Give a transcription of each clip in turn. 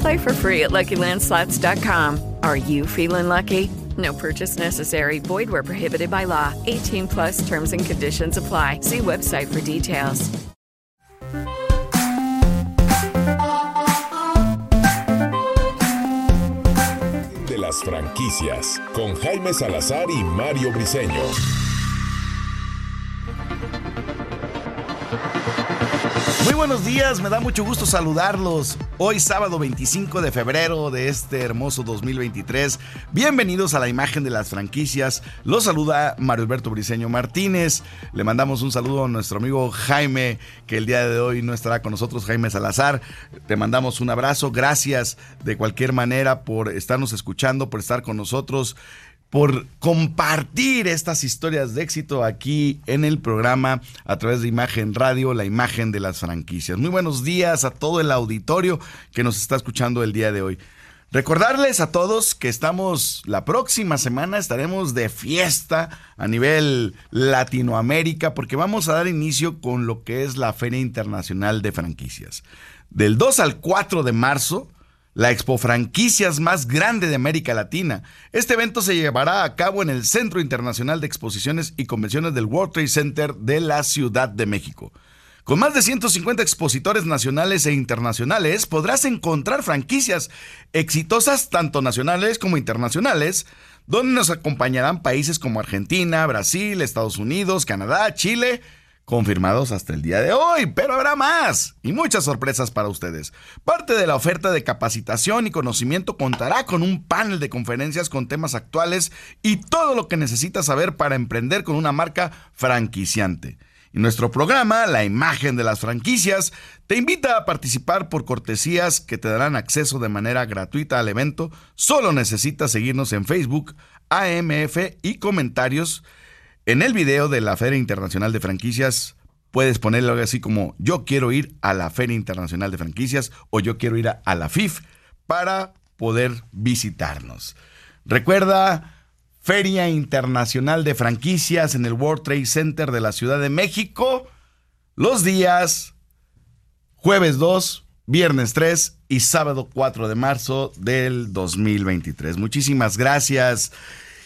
Play for free at LuckyLandSlots.com. Are you feeling lucky? No purchase necessary. Void where prohibited by law. 18 plus terms and conditions apply. See website for details. De las franquicias, con Jaime Salazar y Mario Briseño. Muy buenos días, me da mucho gusto saludarlos. Hoy sábado 25 de febrero de este hermoso 2023. Bienvenidos a la imagen de las franquicias. Los saluda Mario Alberto Briceño Martínez. Le mandamos un saludo a nuestro amigo Jaime, que el día de hoy no estará con nosotros, Jaime Salazar. Te mandamos un abrazo. Gracias de cualquier manera por estarnos escuchando, por estar con nosotros por compartir estas historias de éxito aquí en el programa a través de Imagen Radio, la imagen de las franquicias. Muy buenos días a todo el auditorio que nos está escuchando el día de hoy. Recordarles a todos que estamos la próxima semana estaremos de fiesta a nivel Latinoamérica porque vamos a dar inicio con lo que es la Feria Internacional de Franquicias. Del 2 al 4 de marzo la Expo Franquicias más grande de América Latina. Este evento se llevará a cabo en el Centro Internacional de Exposiciones y Convenciones del World Trade Center de la Ciudad de México. Con más de 150 expositores nacionales e internacionales podrás encontrar franquicias exitosas tanto nacionales como internacionales, donde nos acompañarán países como Argentina, Brasil, Estados Unidos, Canadá, Chile, confirmados hasta el día de hoy, pero habrá más y muchas sorpresas para ustedes. Parte de la oferta de capacitación y conocimiento contará con un panel de conferencias con temas actuales y todo lo que necesitas saber para emprender con una marca franquiciante. Y nuestro programa, La imagen de las franquicias, te invita a participar por cortesías que te darán acceso de manera gratuita al evento. Solo necesitas seguirnos en Facebook, AMF y comentarios en el video de la Feria Internacional de Franquicias puedes ponerlo algo así como yo quiero ir a la Feria Internacional de Franquicias o yo quiero ir a, la FIF para poder visitarnos. Recuerda, Feria Internacional de Franquicias en el World Trade Center de la Ciudad de México, los días jueves 2, viernes 3 y sábado 4 de marzo del 2023. Muchísimas gracias.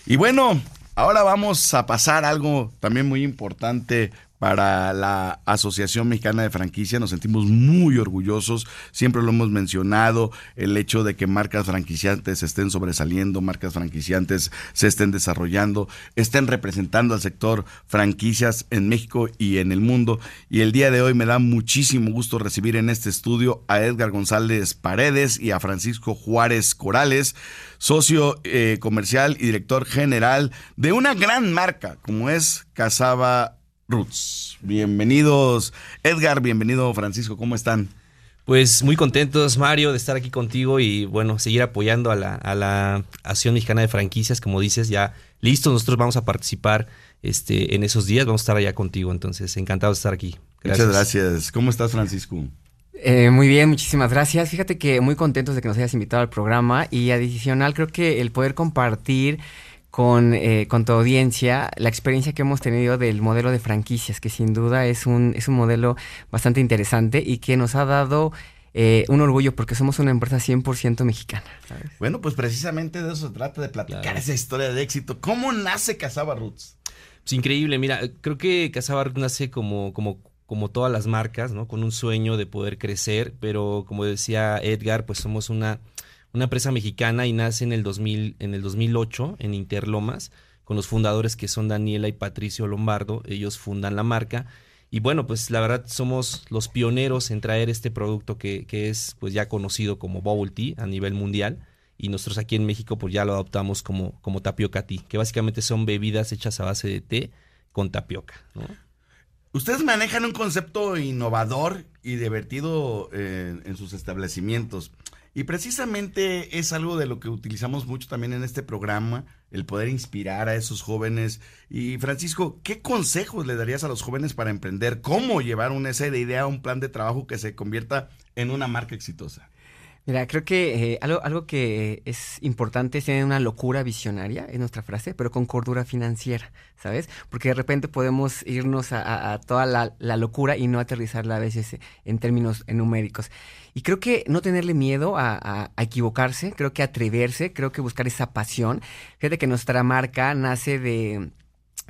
Y bueno, Ahora vamos a pasar algo también muy importante para la Asociación Mexicana de Franquicia. Nos sentimos muy orgullosos, siempre lo hemos mencionado, el hecho de que marcas franquiciantes estén sobresaliendo, marcas franquiciantes se estén desarrollando, estén representando al sector franquicias en México y en el mundo. Y el día de hoy me da muchísimo gusto recibir en este estudio a Edgar González Paredes y a Francisco Juárez Corales socio eh, comercial y director general de una gran marca como es Casaba Roots. Bienvenidos, Edgar, bienvenido, Francisco, ¿cómo están? Pues muy contentos, Mario, de estar aquí contigo y bueno, seguir apoyando a la, a la Acción Mexicana de Franquicias, como dices, ya listo, nosotros vamos a participar este, en esos días, vamos a estar allá contigo, entonces encantado de estar aquí. Muchas gracias. ¿Cómo estás, Francisco? Eh, muy bien, muchísimas gracias. Fíjate que muy contentos de que nos hayas invitado al programa y adicional creo que el poder compartir con, eh, con tu audiencia la experiencia que hemos tenido del modelo de franquicias, que sin duda es un, es un modelo bastante interesante y que nos ha dado eh, un orgullo porque somos una empresa 100% mexicana. Bueno, pues precisamente de eso se trata, de platicar esa historia de éxito. ¿Cómo nace Casaba Roots? Es increíble, mira, creo que Casaba Roots nace como, como como todas las marcas, ¿no? Con un sueño de poder crecer, pero como decía Edgar, pues somos una, una empresa mexicana y nace en el, 2000, en el 2008 en Interlomas, con los fundadores que son Daniela y Patricio Lombardo, ellos fundan la marca Y bueno, pues la verdad somos los pioneros en traer este producto que, que es pues ya conocido como Bubble Tea a nivel mundial y nosotros aquí en México pues ya lo adoptamos como, como tapioca tea, que básicamente son bebidas hechas a base de té con tapioca. Ustedes manejan un concepto innovador y divertido en, en sus establecimientos. Y precisamente es algo de lo que utilizamos mucho también en este programa, el poder inspirar a esos jóvenes. Y Francisco, ¿qué consejos le darías a los jóvenes para emprender? ¿Cómo llevar una esa idea a un plan de trabajo que se convierta en una marca exitosa? Mira, creo que eh, algo, algo que es importante es tener una locura visionaria, es nuestra frase, pero con cordura financiera, ¿sabes? Porque de repente podemos irnos a, toda la, locura y no aterrizarla a veces en términos numéricos. Y creo que no tenerle miedo a, a, a, equivocarse, creo que atreverse, creo que buscar esa pasión. Fíjate que nuestra marca nace de,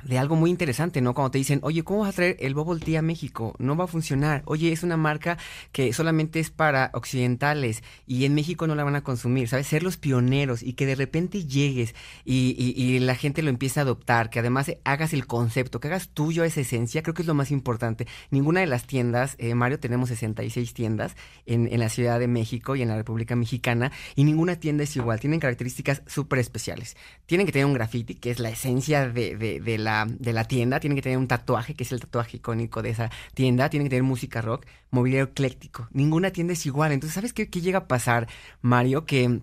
de algo muy interesante, ¿no? Cuando te dicen, oye, ¿cómo vas a traer el Bubble Tea a México? No va a funcionar. Oye, es una marca que solamente es para occidentales y en México no la van a consumir, ¿sabes? Ser los pioneros y que de repente llegues y, la gente lo empiece a adoptar, que además hagas el concepto, que hagas tuyo esa esencia, creo que es lo más importante. Ninguna de las tiendas, eh, Mario, tenemos 66 tiendas en, la Ciudad de México y en la República Mexicana y ninguna tienda es igual, tienen características súper especiales. Tienen que tener un graffiti, que es la esencia de la de la tienda, tienen que tener un tatuaje, que es el tatuaje icónico de esa tienda, tienen que tener música rock, mobiliario ecléctico. Ninguna tienda es igual. Entonces, ¿sabes qué, qué llega a pasar, Mario? Que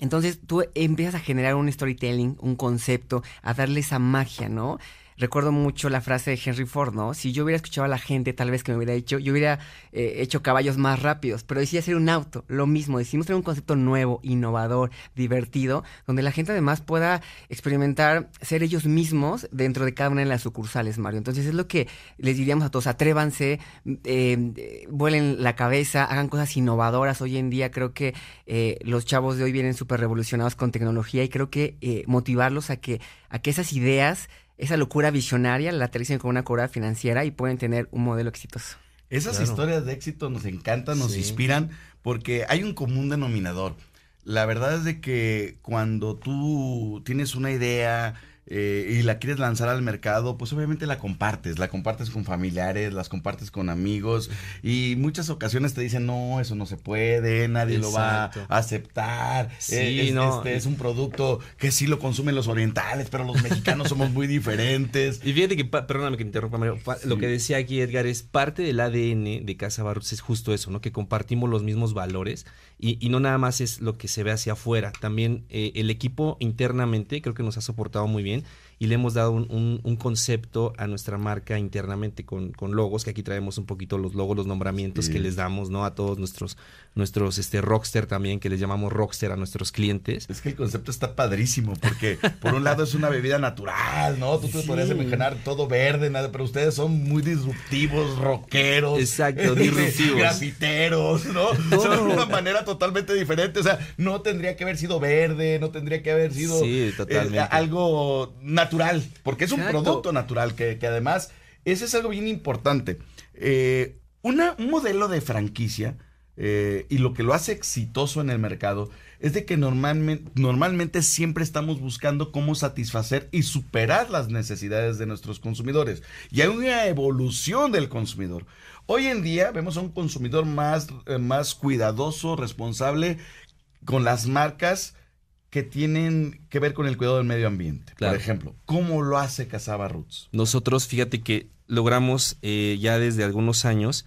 entonces tú empiezas a generar un storytelling, un concepto, a darle esa magia, ¿no? Recuerdo mucho la frase de Henry Ford, ¿no? Si yo hubiera escuchado a la gente, tal vez que me hubiera hecho, yo hubiera eh, hecho caballos más rápidos, pero decía hacer un auto, lo mismo, decidimos tener un concepto nuevo, innovador, divertido, donde la gente además pueda experimentar ser ellos mismos dentro de cada una de las sucursales, Mario. Entonces es lo que les diríamos a todos, atrévanse, eh, vuelen la cabeza, hagan cosas innovadoras. Hoy en día creo que eh, los chavos de hoy vienen súper revolucionados con tecnología y creo que motivarlos a que, a que esas ideas esa locura visionaria la aterricen con una cura financiera y pueden tener un modelo exitoso. Esas claro. historias de éxito nos encantan, nos sí. inspiran, porque hay un común denominador. La verdad es de que cuando tú tienes una idea, eh, y la quieres lanzar al mercado, pues obviamente la compartes, la compartes con familiares, las compartes con amigos y muchas ocasiones te dicen, no, eso no se puede, nadie Exacto. lo va a aceptar, sí, es, no. este es un producto que sí lo consumen los orientales, pero los mexicanos somos muy diferentes. Y fíjate que, perdóname que te interrumpa, Mario, sí. lo que decía aquí Edgar es parte del ADN de Casa Barros es justo eso, ¿no? Que compartimos los mismos valores y, y no nada más es lo que se ve hacia afuera, también eh, el equipo internamente creo que nos ha soportado muy bien i seen y le hemos dado un, un, un concepto a nuestra marca internamente con, con, logos, que aquí traemos un poquito los logos, los nombramientos sí. que les damos, ¿no? A todos nuestros, nuestros este, rockster también, que les llamamos rockster a nuestros clientes. Es que el concepto está padrísimo, porque por un lado es una bebida natural, ¿no? Tú te sí. podrías imaginar todo verde, nada, pero ustedes son muy disruptivos, rockeros. Exacto, disruptivos. grafiteros, ¿no? De una manera totalmente diferente, o sea, no tendría que haber sido verde, no tendría que haber sido sí, totalmente. Eh, algo natural, porque es un Exacto. producto natural que, que, además, ese es algo bien importante. Eh, una, un modelo de franquicia eh, y lo que lo hace exitoso en el mercado es de que normalmente, normalmente siempre estamos buscando cómo satisfacer y superar las necesidades de nuestros consumidores. Y hay una evolución del consumidor. Hoy en día vemos a un consumidor más, eh, más cuidadoso, responsable con las marcas que tienen que ver con el cuidado del medio ambiente. Claro. Por ejemplo, ¿cómo lo hace Casaba Roots? Nosotros, fíjate que logramos eh, ya desde algunos años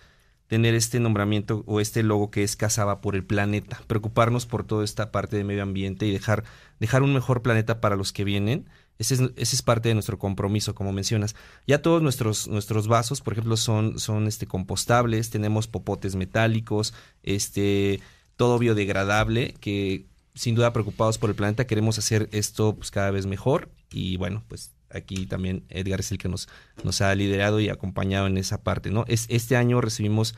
tener este nombramiento o este logo que es Casaba por el planeta, preocuparnos por toda esta parte de medio ambiente y dejar, dejar un mejor planeta para los que vienen. Ese es, ese es parte de nuestro compromiso, como mencionas. Ya todos nuestros, nuestros vasos, por ejemplo, son, son este, compostables, tenemos popotes metálicos, este, todo biodegradable, que sin duda preocupados por el planeta, queremos hacer esto pues, cada vez mejor y bueno, pues aquí también Edgar es el que nos, nos ha liderado y acompañado en esa parte, ¿no? Es, este año recibimos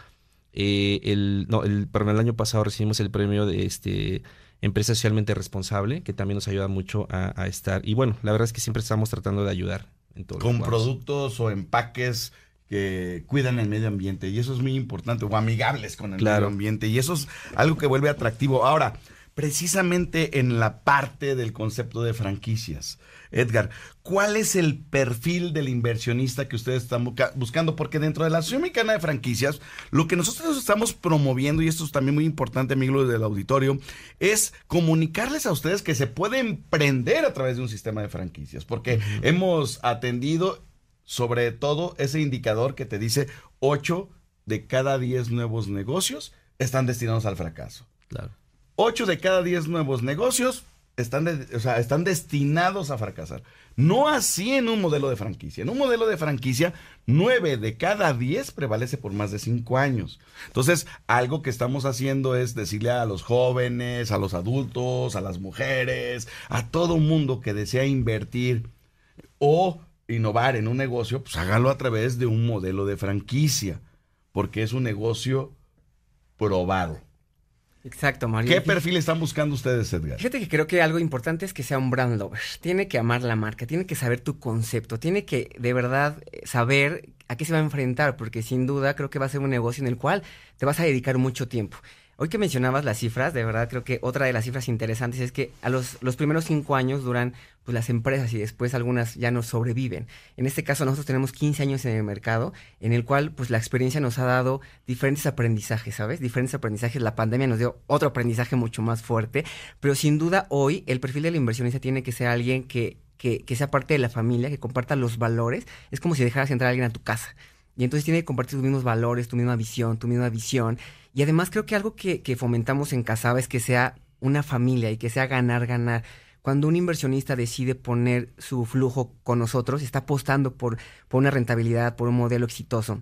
eh, el, no, el, perdón, el año pasado recibimos el premio de este empresa socialmente responsable, que también nos ayuda mucho a, a estar, y bueno, la verdad es que siempre estamos tratando de ayudar en todo. Con productos o empaques que cuidan el medio ambiente y eso es muy importante, o amigables con el claro. medio ambiente y eso es algo que vuelve atractivo. Ahora, precisamente en la parte del concepto de franquicias. Edgar, ¿cuál es el perfil del inversionista que ustedes están buscando? Porque dentro de la Asociación Mexicana de Franquicias, lo que nosotros estamos promoviendo, y esto es también muy importante, amigos del auditorio, es comunicarles a ustedes que se puede emprender a través de un sistema de franquicias, porque hemos atendido sobre todo ese indicador que te dice 8 de cada 10 nuevos negocios están destinados al fracaso. Claro. 8 de cada 10 nuevos negocios están, están destinados a fracasar. No así en un modelo de franquicia. En un modelo de franquicia, 9 de cada 10 prevalece por más de 5 años. Entonces, algo que estamos haciendo es decirle a los jóvenes, a los adultos, a las mujeres, a todo mundo que desea invertir o innovar en un negocio, pues hágalo a través de un modelo de franquicia, porque es un negocio probado. Exacto, Mario. ¿Qué perfil están buscando ustedes, Edgar? Fíjate que creo que algo importante es que sea un brand lover. Tiene que amar la marca, tiene que saber tu concepto, tiene que de verdad eh, saber a qué se va a enfrentar, porque sin duda creo que va a ser un negocio en el cual te vas a dedicar mucho tiempo. Hoy que mencionabas las cifras, de verdad creo que otra de las cifras interesantes es que a los, los primeros cinco años duran pues, las empresas y después algunas ya no sobreviven. En este caso nosotros tenemos 15 años en el mercado en el cual pues la experiencia nos ha dado diferentes aprendizajes, ¿sabes? Diferentes aprendizajes. La pandemia nos dio otro aprendizaje mucho más fuerte, pero sin duda hoy el perfil del inversionista tiene que ser alguien que, que, que sea parte de la familia, que comparta los valores. Es como si dejaras entrar a alguien a tu casa. Y entonces tiene que compartir tus mismos valores, tu misma visión, tu misma visión. Y además creo que algo que, fomentamos en Casaba es que sea una familia y que sea ganar, ganar. Cuando un inversionista decide poner su flujo con nosotros, está apostando por, por una rentabilidad, por un modelo exitoso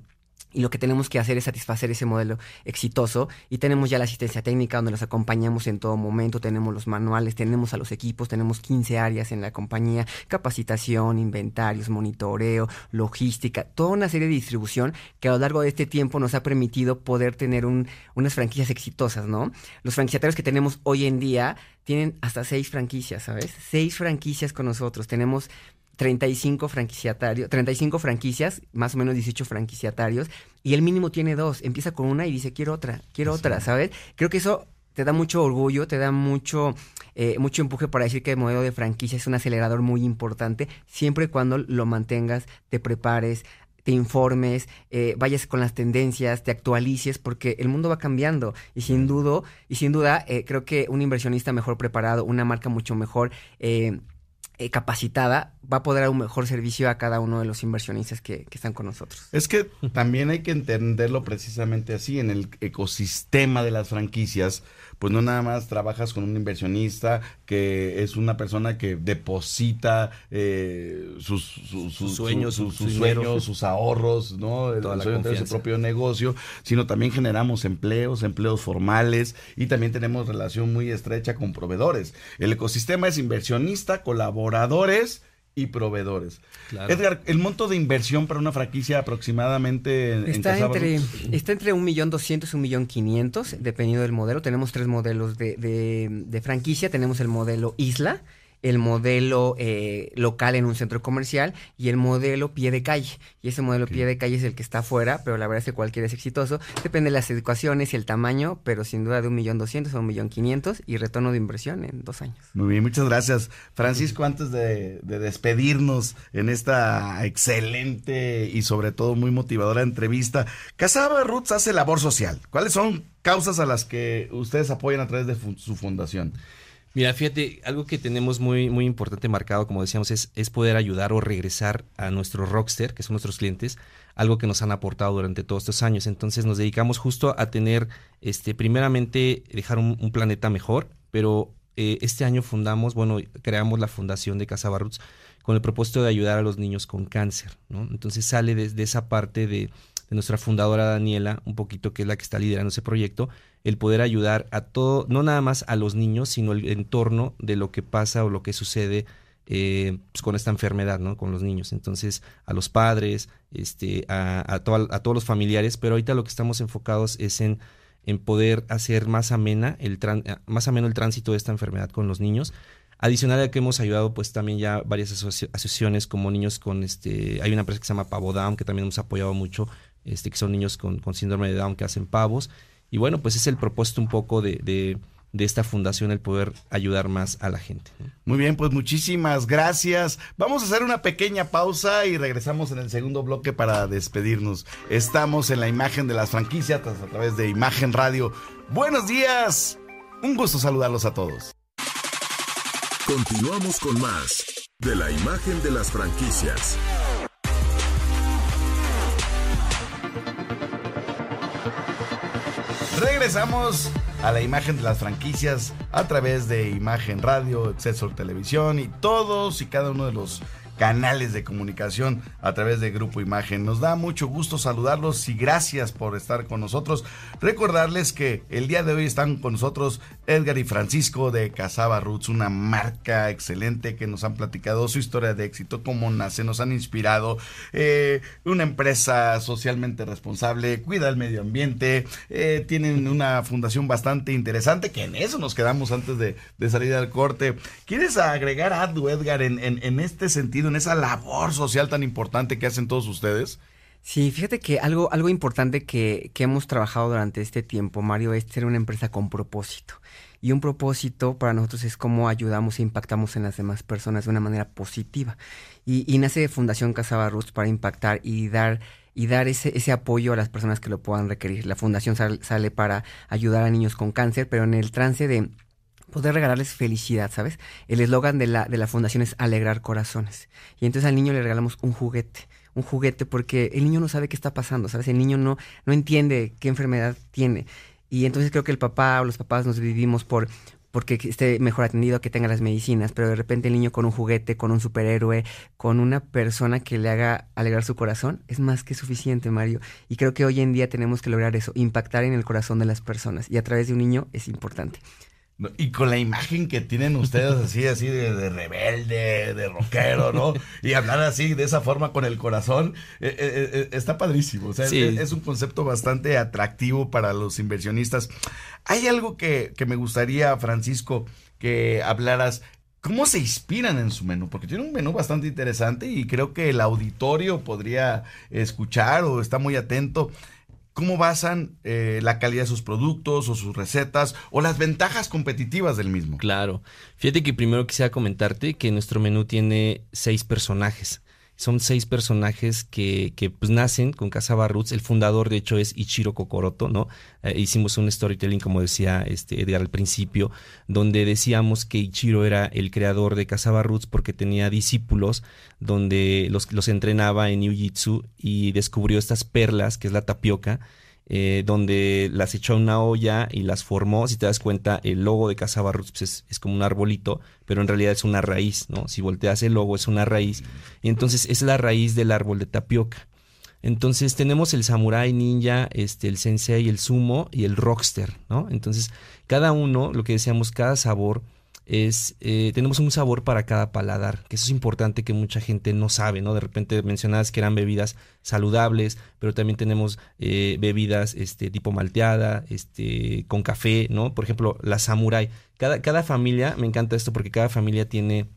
y lo que tenemos que hacer es satisfacer ese modelo exitoso y tenemos ya la asistencia técnica donde los acompañamos en todo momento, tenemos los manuales, tenemos a los equipos, tenemos 15 áreas en la compañía, capacitación, inventarios, monitoreo, logística, toda una serie de distribución que a lo largo de este tiempo nos ha permitido poder tener un, unas franquicias exitosas, ¿no? Los franquiciatarios que tenemos hoy en día tienen hasta seis franquicias, ¿sabes? Seis franquicias con nosotros. Tenemos 35 franquiciatarios, 35 franquicias, más o menos 18 franquiciatarios, y el mínimo tiene dos. Empieza con una y dice, quiero otra, quiero otra, ¿sabes? Creo que eso te da mucho orgullo, te da mucho, eh, mucho empuje para decir que el modelo de franquicia es un acelerador muy importante, siempre y cuando lo mantengas, te prepares, te informes, eh, vayas con las tendencias, te actualices, porque el mundo va cambiando y sin duda, y sin duda, eh, creo que un inversionista mejor preparado, una marca mucho mejor eh, eh, capacitada va a poder dar un mejor servicio a cada uno de los inversionistas que, que, están con nosotros. Es que también hay que entenderlo precisamente así, en el ecosistema de las franquicias, pues no nada más trabajas con un inversionista que es una persona que deposita eh, sus, sueños, sus, sueños, sus ahorros, ¿no? El, sueño de su propio negocio, sino también generamos empleos, empleos formales y también tenemos relación muy estrecha con proveedores. El ecosistema es inversionista, colaboradores y proveedores. Edgar, el monto de inversión para una franquicia aproximadamente está entre está entre un millón doscientos y un millón quinientos, dependiendo del modelo. Tenemos tres modelos de, de, de franquicia. Tenemos el modelo Isla, el modelo eh, local en un centro comercial y el modelo pie de calle. Y ese modelo pie de calle es el que está afuera, pero la verdad es que cualquiera es exitoso. Depende de las educaciones y el tamaño, pero sin duda de un millón doscientos a un millón quinientos y retorno de inversión en dos años. Muy bien, muchas gracias. Francisco, antes de, despedirnos en esta excelente y sobre todo muy motivadora entrevista, Casaba Roots hace labor social. ¿Cuáles son causas a las que ustedes apoyan a través de su fundación? Mira, fíjate, algo que tenemos muy, muy importante marcado, como decíamos, es, es poder ayudar o regresar a nuestro rockster, que son nuestros clientes, algo que nos han aportado durante todos estos años. Entonces nos dedicamos justo a tener, este, primeramente, dejar un, planeta mejor, pero eh, este año fundamos, bueno, creamos la fundación de Casa Barruts con el propósito de ayudar a los niños con cáncer, ¿no? Entonces sale desde esa parte de, de nuestra fundadora Daniela, un poquito que es la que está liderando ese proyecto, el poder ayudar a todo, no nada más a los niños, sino el entorno de lo que pasa o lo que sucede eh, pues, con esta enfermedad, ¿no? Con los niños. Entonces, a los padres, este, a, a, a, todos los familiares, pero ahorita lo que estamos enfocados es en, en poder hacer más amena el más ameno el tránsito de esta enfermedad con los niños. Adicional a que hemos ayudado, pues también ya varias asociaciones como niños con este, hay una empresa que se llama Pavo Down, que también hemos apoyado mucho, este, que son niños con, con síndrome de Down que hacen pavos. Y bueno, pues es el propósito un poco de, de esta fundación el poder ayudar más a la gente. Muy bien, pues muchísimas gracias. Vamos a hacer una pequeña pausa y regresamos en el segundo bloque para despedirnos. Estamos en la imagen de las franquicias a través de Imagen Radio. Buenos días. Un gusto saludarlos a todos. Continuamos con más de la imagen de las franquicias. Regresamos a la imagen de las franquicias a través de Imagen Radio, Exceso Televisión y todos y cada uno de los canales de comunicación a través de Grupo Imagen. Nos da mucho gusto saludarlos y gracias por estar con nosotros. Recordarles que el día de hoy están con nosotros Edgar y Francisco de Casaba Roots, una marca excelente que nos han platicado su historia de éxito, cómo nace, nos han inspirado, eh, una empresa socialmente responsable, cuida el medio ambiente, eh, tienen una fundación bastante interesante, que en eso nos quedamos antes de, salir al corte. ¿Quieres agregar algo, Edgar, en, en este sentido? En esa labor social tan importante que hacen todos ustedes? Sí, fíjate que algo, algo importante que, que hemos trabajado durante este tiempo, Mario, es ser una empresa con propósito. Y un propósito para nosotros es cómo ayudamos e impactamos en las demás personas de una manera positiva. Y, nace de Fundación Casaba Roots para impactar y dar y dar ese, ese apoyo a las personas que lo puedan requerir. La fundación sale para ayudar a niños con cáncer, pero en el trance de poder regalarles felicidad, ¿sabes? El eslogan de la, de la fundación es alegrar corazones. Y entonces al niño le regalamos un juguete, un juguete porque el niño no sabe qué está pasando, ¿sabes? El niño no, no entiende qué enfermedad tiene. Y entonces creo que el papá o los papás nos vivimos por porque esté mejor atendido, que tenga las medicinas, pero de repente el niño con un juguete, con un superhéroe, con una persona que le haga alegrar su corazón, es más que suficiente, Mario. Y creo que hoy en día tenemos que lograr eso, impactar en el corazón de las personas. Y a través de un niño es importante. Y con la imagen que tienen ustedes así, así de, rebelde, de rockero, ¿no? Y hablar así, de esa forma, con el corazón, eh, eh, eh, está padrísimo. O sea, es, un concepto bastante atractivo para los inversionistas. Hay algo que, que me gustaría, Francisco, que hablaras. ¿Cómo se inspiran en su menú? Porque tiene un menú bastante interesante y creo que el auditorio podría escuchar o está muy atento cómo basan eh, la calidad de sus productos o sus recetas o las ventajas competitivas del mismo. Claro. Fíjate que primero quisiera comentarte que nuestro menú tiene seis personajes. Son seis personajes que, que pues, nacen con Casaba Roots. El fundador, de hecho, es Ichiro Kokoroto, ¿no? Eh, hicimos un storytelling, como decía este Edgar al principio, donde decíamos que Ichiro era el creador de Casaba Roots porque tenía discípulos donde los, los entrenaba en Jiu Jitsu y descubrió estas perlas, que es la tapioca, eh, donde las echó una olla y las formó. Si te das cuenta, el logo de Casaba Roots pues, es, como un arbolito, pero en realidad es una raíz, ¿no? Si volteas el logo es una raíz. Y entonces es la raíz del árbol de tapioca. Entonces tenemos el samurai ninja, este, el sensei, el sumo y el rockster, ¿no? Entonces cada uno, lo que decíamos, cada sabor es, eh, tenemos un sabor para cada paladar, que eso es importante que mucha gente no sabe, ¿no? De repente mencionadas que eran bebidas saludables, pero también tenemos eh, bebidas este, tipo malteada, este, con café, ¿no? Por ejemplo, la samurai. Cada, cada familia, me encanta esto porque cada familia tiene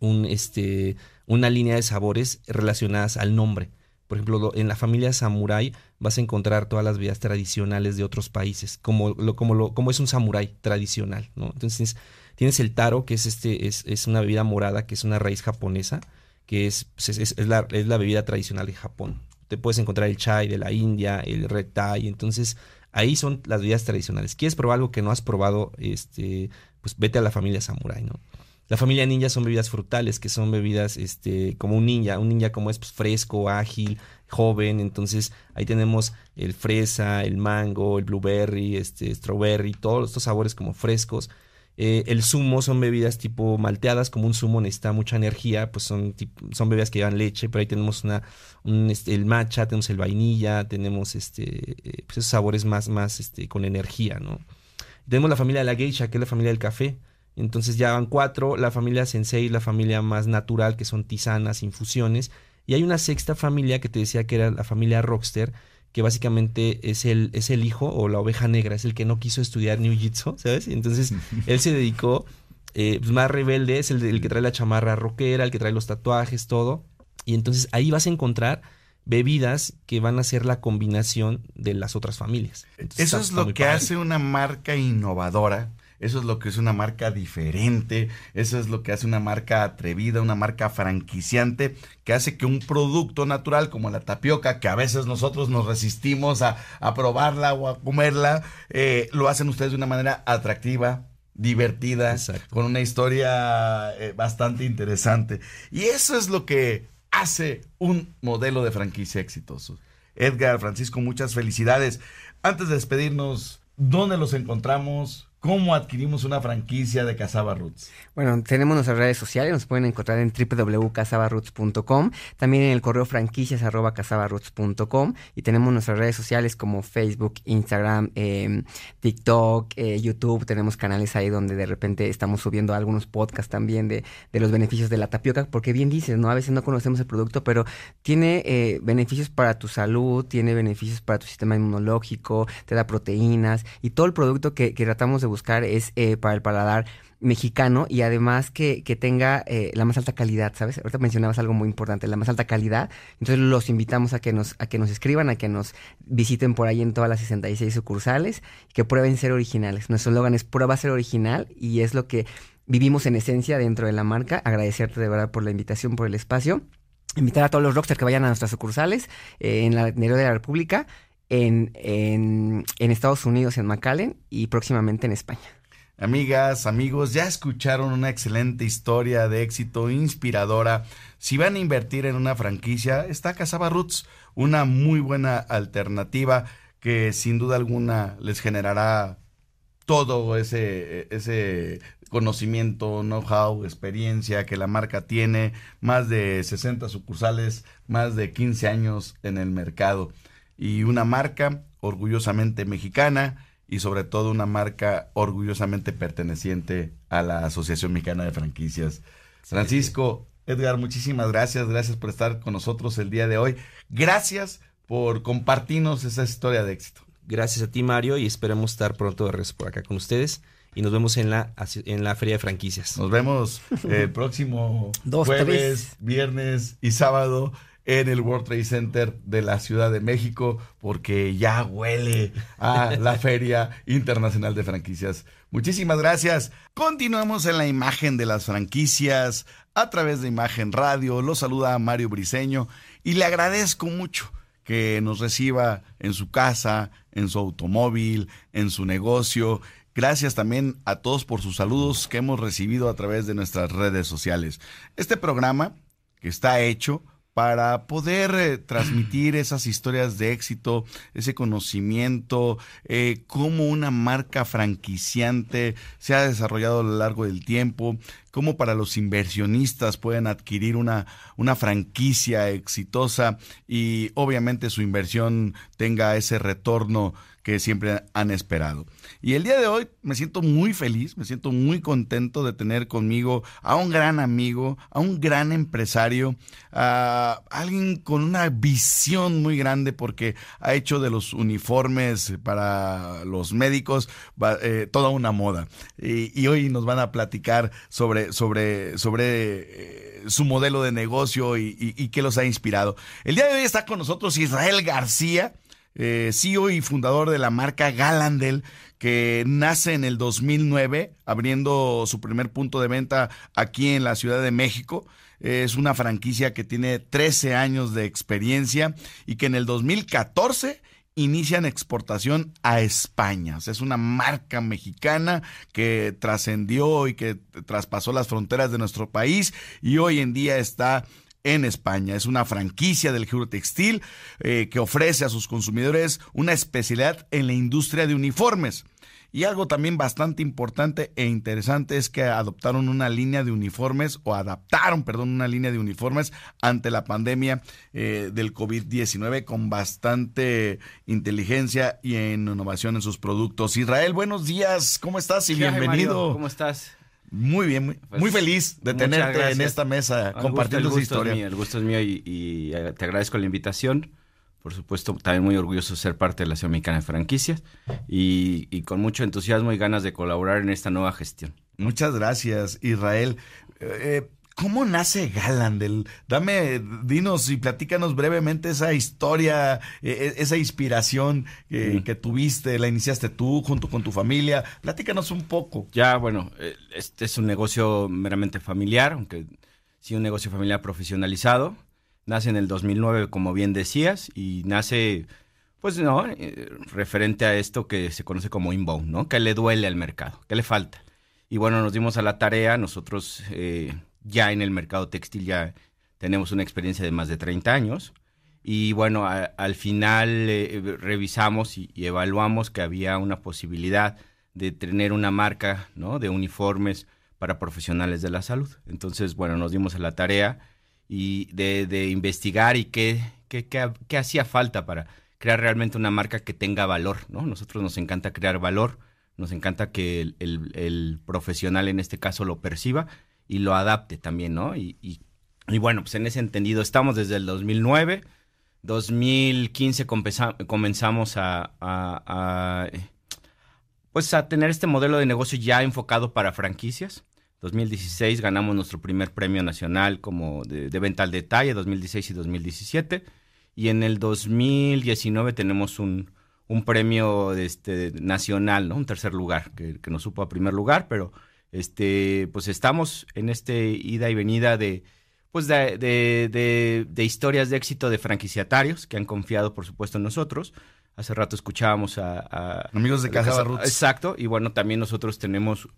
un, este, una línea de sabores relacionadas al nombre. Por ejemplo, en la familia samurai vas a encontrar todas las bebidas tradicionales de otros países, como, lo, como, lo, como es un samurái tradicional, ¿no? Entonces, Tienes el taro, que es, este, es, es una bebida morada, que es una raíz japonesa, que es, es, la, es, la, bebida tradicional de Japón. Te puedes encontrar el chai de la India, el red thai, entonces ahí son las bebidas tradicionales. ¿Quieres probar algo que no has probado? Este, pues vete a la familia samurai, ¿no? La familia ninja son bebidas frutales, que son bebidas este, como un ninja. Un ninja como es pues, fresco, ágil, joven. Entonces ahí tenemos el fresa, el mango, el blueberry, este, strawberry, todos estos sabores como frescos. Eh, el zumo son bebidas tipo malteadas, como un zumo necesita mucha energía, pues son, son bebidas que llevan leche, pero ahí tenemos una, este, el matcha, tenemos el vainilla, tenemos este, eh, pues esos sabores más, más este, con energía, ¿no? Tenemos la familia de la geisha, que es la familia del café. Entonces ya van cuatro, la familia sensei, la familia más natural, que son tisanas, infusiones. Y hay una sexta familia que te decía que era la familia rockster, que básicamente es el, es el hijo o la oveja negra, es el que no quiso estudiar New Jitsu, ¿sabes? Y entonces él se dedicó, eh, pues, más rebelde, es el, el, que trae la chamarra rockera, el que trae los tatuajes, todo. Y entonces ahí vas a encontrar bebidas que van a ser la combinación de las otras familias. Eso es lo que hace una marca innovadora Eso es lo que es una marca diferente, eso es lo que hace una marca atrevida, una marca franquiciante, que hace que un producto natural como la tapioca, que a veces nosotros nos resistimos a, probarla o a comerla, eh, lo hacen ustedes de una manera atractiva, divertida, con una historia eh, bastante interesante. Y eso es lo que hace un modelo de franquicia exitoso. Edgar, Francisco, muchas felicidades. Antes de despedirnos, ¿dónde los encontramos? ¿Cómo adquirimos una franquicia de Casaba Roots? Bueno, tenemos nuestras redes sociales, nos pueden encontrar en www.casabaroots.com, también en el correo franquicias y tenemos nuestras redes sociales como Facebook, Instagram, em, TikTok, eh, YouTube, tenemos canales ahí donde de repente estamos subiendo algunos podcasts también de, de, los beneficios de la tapioca, porque bien dices, ¿no? A veces no conocemos el producto, pero tiene eh, beneficios para tu salud, tiene beneficios para tu sistema inmunológico, te da proteínas y todo el producto que, que tratamos de buscar es eh, para el paladar mexicano y además que, que tenga eh, la más alta calidad, ¿sabes? Ahorita mencionabas algo muy importante, la más alta calidad. Entonces los invitamos a que nos, a que nos escriban, a que nos visiten por ahí en todas las 66 sucursales que prueben ser originales. Nuestro eslogan es prueba ser original y es lo que vivimos en esencia dentro de la marca. Agradecerte de verdad por la invitación, por el espacio. Invitar a todos los rockstars que vayan a nuestras sucursales eh, en la Nero de la República en, en, Estados Unidos, en McAllen y próximamente en España. Amigas, amigos, ya escucharon una excelente historia de éxito inspiradora. Si van a invertir en una franquicia, está Casaba Roots, una muy buena alternativa que sin duda alguna les generará todo ese, ese conocimiento, know-how, experiencia que la marca tiene, más de 60 sucursales, más de 15 años en el mercado y una marca orgullosamente mexicana y sobre todo una marca orgullosamente perteneciente a la Asociación Mexicana de Franquicias. Francisco, Edgar, muchísimas gracias, gracias por estar con nosotros el día de hoy. Gracias por compartirnos esa historia de éxito. Gracias a ti, Mario, y esperemos estar pronto de regreso por acá con ustedes. Y nos vemos en la, en la Feria de Franquicias. Nos vemos el próximo jueves, viernes y sábado en el World Trade Center de la Ciudad de México porque ya huele a la Feria Internacional de Franquicias. Muchísimas gracias. Continuamos en la imagen de las franquicias a través de Imagen Radio. Lo saluda Mario Briseño y le agradezco mucho que nos reciba en su casa, en su automóvil, en su negocio. Gracias también a todos por sus saludos que hemos recibido a través de nuestras redes sociales. Este programa que está hecho para poder eh, transmitir esas historias de éxito, ese conocimiento, eh, cómo una marca franquiciante se ha desarrollado a lo largo del tiempo, cómo para los inversionistas pueden adquirir una, una franquicia exitosa y obviamente su inversión tenga ese retorno que siempre han esperado. Y el día de hoy me siento muy feliz, me siento muy contento de tener conmigo a un gran amigo, a un gran empresario, a alguien con una visión muy grande porque ha hecho de los uniformes para los médicos eh, toda una moda. Y, hoy nos van a platicar sobre, sobre, sobre eh, su modelo de negocio y, y qué los ha inspirado. El día de hoy está con nosotros Israel García eh, CEO y fundador de la marca Galandel, que nace en el 2009, abriendo su primer punto de venta aquí en la Ciudad de México. Es una franquicia que tiene 13 años de experiencia y que en el 2014 inician exportación a España. O sea, es una marca mexicana que trascendió y que traspasó las fronteras de nuestro país y hoy en día está en España. Es una franquicia del giro textil eh, que ofrece a sus consumidores una especialidad en la industria de uniformes. Y algo también bastante importante e interesante es que adoptaron una línea de uniformes o adaptaron, perdón, una línea de uniformes ante la pandemia eh, del COVID-19 con bastante inteligencia y en innovación en sus productos. Israel, buenos días, ¿cómo estás y bienvenido? ¿Cómo estás? Muy bien, muy, pues, feliz de tenerte en esta mesa compartiendo su historia. el gusto es mío y, eh, te agradezco la invitación. Por supuesto, también muy orgulloso de ser parte de la Ciudad Mexicana de Franquicias y, con mucho entusiasmo y ganas de colaborar en esta nueva gestión. Muchas gracias, Israel. Eh, ¿Cómo nace Galandel? Dame, dinos y platícanos brevemente esa historia, e, e, esa inspiración que, tuviste, la iniciaste tú junto con tu familia. Platícanos un poco. Ya, bueno, eh, este es un negocio meramente familiar, aunque sí un negocio familiar profesionalizado. Nace en el 2009, como bien decías, y nace, pues, ¿no? Eh, referente a esto que se conoce como inbound, ¿no? ¿Qué le duele al mercado? ¿Qué le falta? Y bueno, nos dimos a la tarea, nosotros... Ya en el mercado textil ya tenemos una experiencia de más de 30 años. Y bueno, al final eh, revisamos y, evaluamos que había una posibilidad de tener una marca ¿no? de uniformes para profesionales de la salud. Entonces, bueno, nos dimos a la tarea y de, investigar y qué, qué, qué, hacía falta para crear realmente una marca que tenga valor. ¿no? Nosotros nos encanta crear valor, nos encanta que el, el profesional en este caso lo perciba y lo adapte también, ¿no? Y, y, bueno, pues en ese entendido, estamos desde el 2009, 2015 comenzamos a, pues a tener este modelo de negocio ya enfocado para franquicias. 2016 ganamos nuestro primer premio nacional como de, venta al detalle, 2016 y 2017. Y en el 2019 tenemos un, un premio este, nacional, ¿no? Un tercer lugar, que, que nos supo a primer lugar, pero este, pues estamos en este ida y venida de, pues de, de, historias de éxito de franquiciatarios que han confiado, por supuesto, en nosotros. Hace rato escuchábamos a... Amigos de Casa Exacto, y bueno, también nosotros tenemos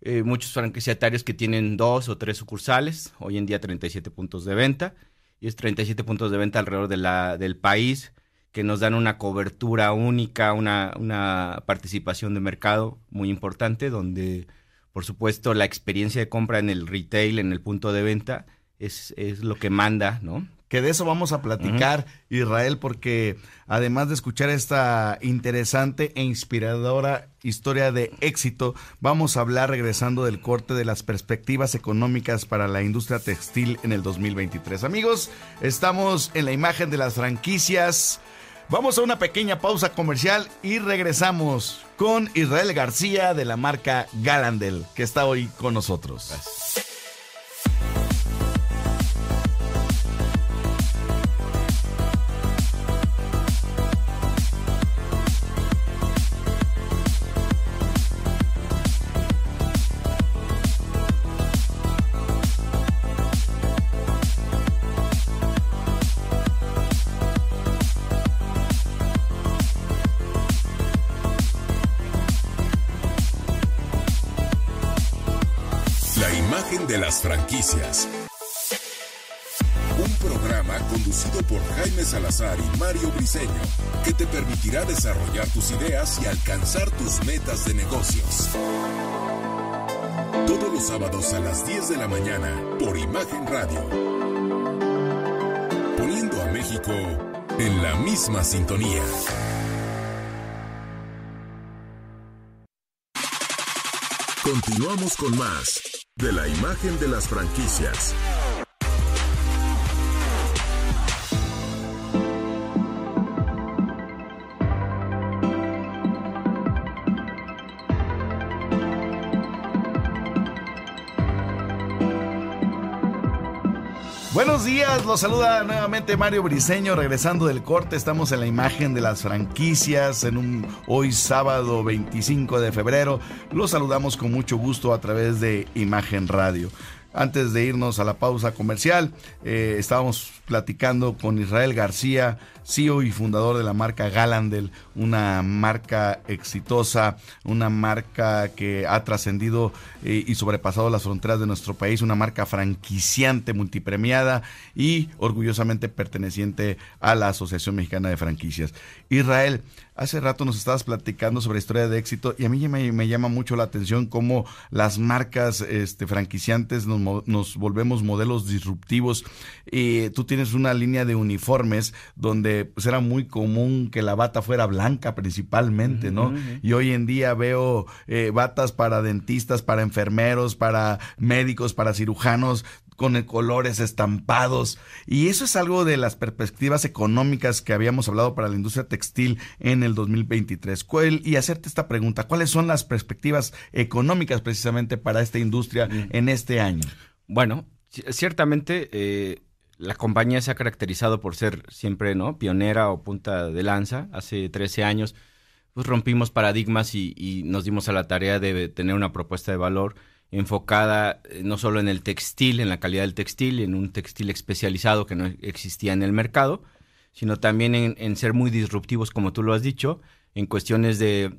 eh, muchos franquiciatarios que tienen dos o tres sucursales, hoy en día 37 puntos de venta, y es 37 puntos de venta alrededor de la, del país, que nos dan una cobertura única, una, una participación de mercado muy importante, donde por supuesto, la experiencia de compra en el retail, en el punto de venta, es, es lo que manda, ¿no? Que de eso vamos a platicar, Israel, porque además de escuchar esta interesante e inspiradora historia de éxito, vamos a hablar regresando del corte de las perspectivas económicas para la industria textil en el 2023. Amigos, estamos en la imagen de las franquicias. Vamos a una pequeña pausa comercial y regresamos con Israel García de la marca Galandel, que está hoy con nosotros. las Un programa conducido por Jaime Salazar y Mario Briceño que te permitirá desarrollar tus ideas y alcanzar tus metas de negocios. Todos los sábados a las 10 de la mañana por Imagen Radio. Poniendo a México en la misma sintonía. Continuamos con más de la imagen de las franquicias. Los saluda nuevamente Mario Briseño, regresando del corte, estamos en la imagen de las franquicias en un hoy sábado 25 de febrero. Los saludamos con mucho gusto a través de Imagen Radio. Antes de irnos a la pausa comercial, eh, estábamos platicando con Israel García, CEO y fundador de la marca Galandel, una marca exitosa, una marca que ha trascendido eh, y sobrepasado las fronteras de nuestro país, una marca franquiciante, multipremiada y orgullosamente perteneciente a la Asociación Mexicana de Franquicias. Israel, hace rato nos estabas platicando sobre historia de éxito y a mí me, llama mucho la atención cómo las marcas este, franquiciantes nos, nos volvemos modelos disruptivos. y tú tienes una línea de uniformes donde pues era muy común que la bata fuera blanca principalmente, ¿no? Y hoy en día veo eh, batas para dentistas, para enfermeros, para médicos, para cirujanos con colores estampados. Y eso es algo de las perspectivas económicas que habíamos hablado para la industria textil en el 2023. Y hacerte esta pregunta, ¿cuáles son las perspectivas económicas precisamente para esta industria en este año? Bueno, ciertamente eh, la compañía se ha caracterizado por ser siempre no pionera o punta de lanza. Hace 13 años pues rompimos paradigmas y, nos dimos a la tarea de tener una propuesta de valor enfocada eh, no solo en el textil, en la calidad del textil, en un textil especializado que no existía en el mercado, sino también en ser muy disruptivos, como tú lo has dicho, en cuestiones de